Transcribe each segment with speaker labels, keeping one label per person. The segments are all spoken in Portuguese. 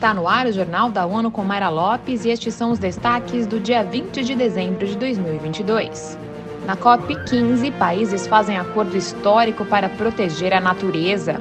Speaker 1: Está no ar o Jornal da ONU com Mayra Lopes e estes são os destaques do dia 20 de dezembro de 2022. Na COP15, países fazem acordo histórico para proteger a natureza.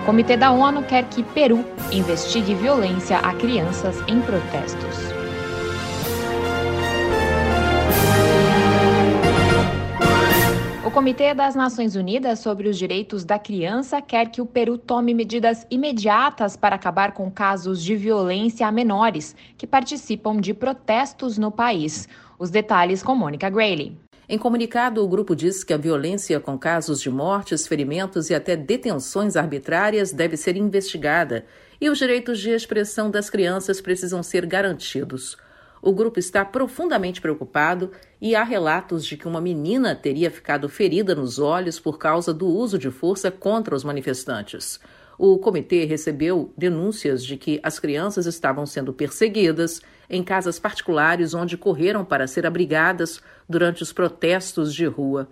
Speaker 1: O Comitê da ONU quer que Peru investigue violência a crianças em protestos. Comitê das Nações Unidas sobre os Direitos da Criança quer que o Peru tome medidas imediatas para acabar com casos de violência a menores que participam de protestos no país. Os detalhes com Mônica Grayley.
Speaker 2: Em comunicado, o grupo diz que a violência com casos de mortes, ferimentos e até detenções arbitrárias deve ser investigada e os direitos de expressão das crianças precisam ser garantidos. O grupo está profundamente preocupado e há relatos de que uma menina teria ficado ferida nos olhos por causa do uso de força contra os manifestantes. O comitê recebeu denúncias de que as crianças estavam sendo perseguidas em casas particulares onde correram para ser abrigadas durante os protestos de rua.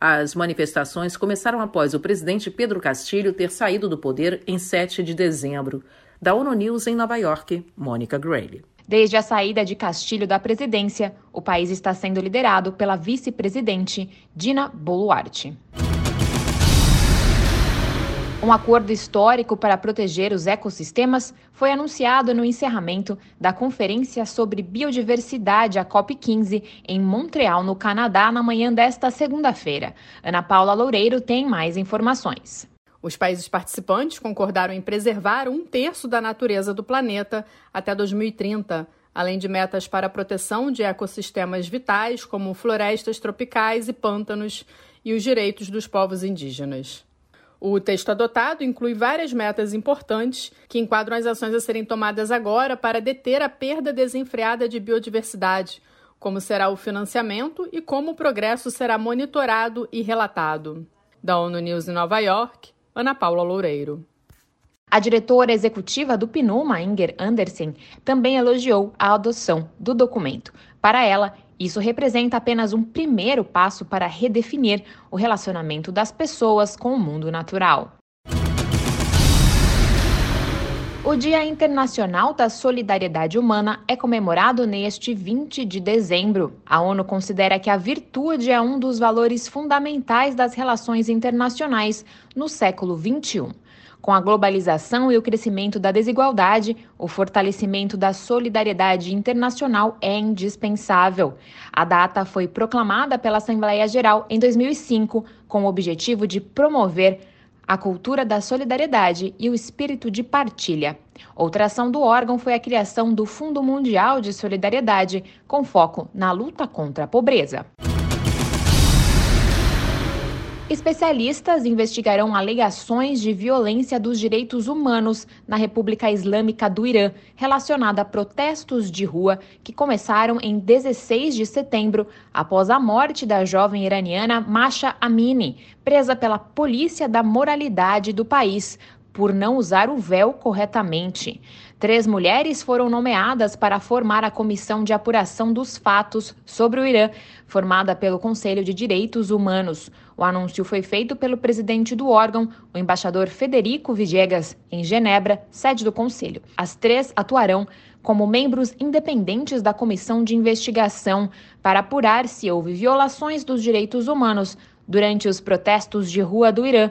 Speaker 2: As manifestações começaram após o presidente Pedro Castilho ter saído do poder em 7 de dezembro. Da ONU News em Nova York, Mônica Grayle.
Speaker 1: Desde a saída de Castilho da presidência, o país está sendo liderado pela vice-presidente Dina Boluarte. Um acordo histórico para proteger os ecossistemas foi anunciado no encerramento da Conferência sobre Biodiversidade, a COP15, em Montreal, no Canadá, na manhã desta segunda-feira. Ana Paula Loureiro tem mais informações.
Speaker 3: Os países participantes concordaram em preservar um terço da natureza do planeta até 2030, além de metas para a proteção de ecossistemas vitais, como florestas tropicais e pântanos, e os direitos dos povos indígenas. O texto adotado inclui várias metas importantes que enquadram as ações a serem tomadas agora para deter a perda desenfreada de biodiversidade, como será o financiamento e como o progresso será monitorado e relatado. Da ONU News em Nova York, Ana Paula Loureiro.
Speaker 1: A diretora executiva do PNUMA, Inger Andersen, também elogiou a adoção do documento. Para ela, isso representa apenas um primeiro passo para redefinir o relacionamento das pessoas com o mundo natural. O Dia Internacional da Solidariedade Humana é comemorado neste 20 de dezembro. A ONU considera que a virtude é um dos valores fundamentais das relações internacionais no século XXI. Com a globalização e o crescimento da desigualdade, o fortalecimento da solidariedade internacional é indispensável. A data foi proclamada pela Assembleia Geral em 2005 com o objetivo de promover a cultura da solidariedade e o espírito de partilha. Outra ação do órgão foi a criação do Fundo Mundial de Solidariedade, com foco na luta contra a pobreza. Especialistas investigarão alegações de violência dos direitos humanos na República Islâmica do Irã, relacionada a protestos de rua que começaram em 16 de setembro, após a morte da jovem iraniana Masha Amini, presa pela Polícia da Moralidade do país por não usar o véu corretamente. Três mulheres foram nomeadas para formar a comissão de apuração dos fatos sobre o Irã, formada pelo Conselho de Direitos Humanos. O anúncio foi feito pelo presidente do órgão, o embaixador Federico Villegas, em Genebra, sede do Conselho. As três atuarão como membros independentes da comissão de investigação para apurar se houve violações dos direitos humanos durante os protestos de rua do Irã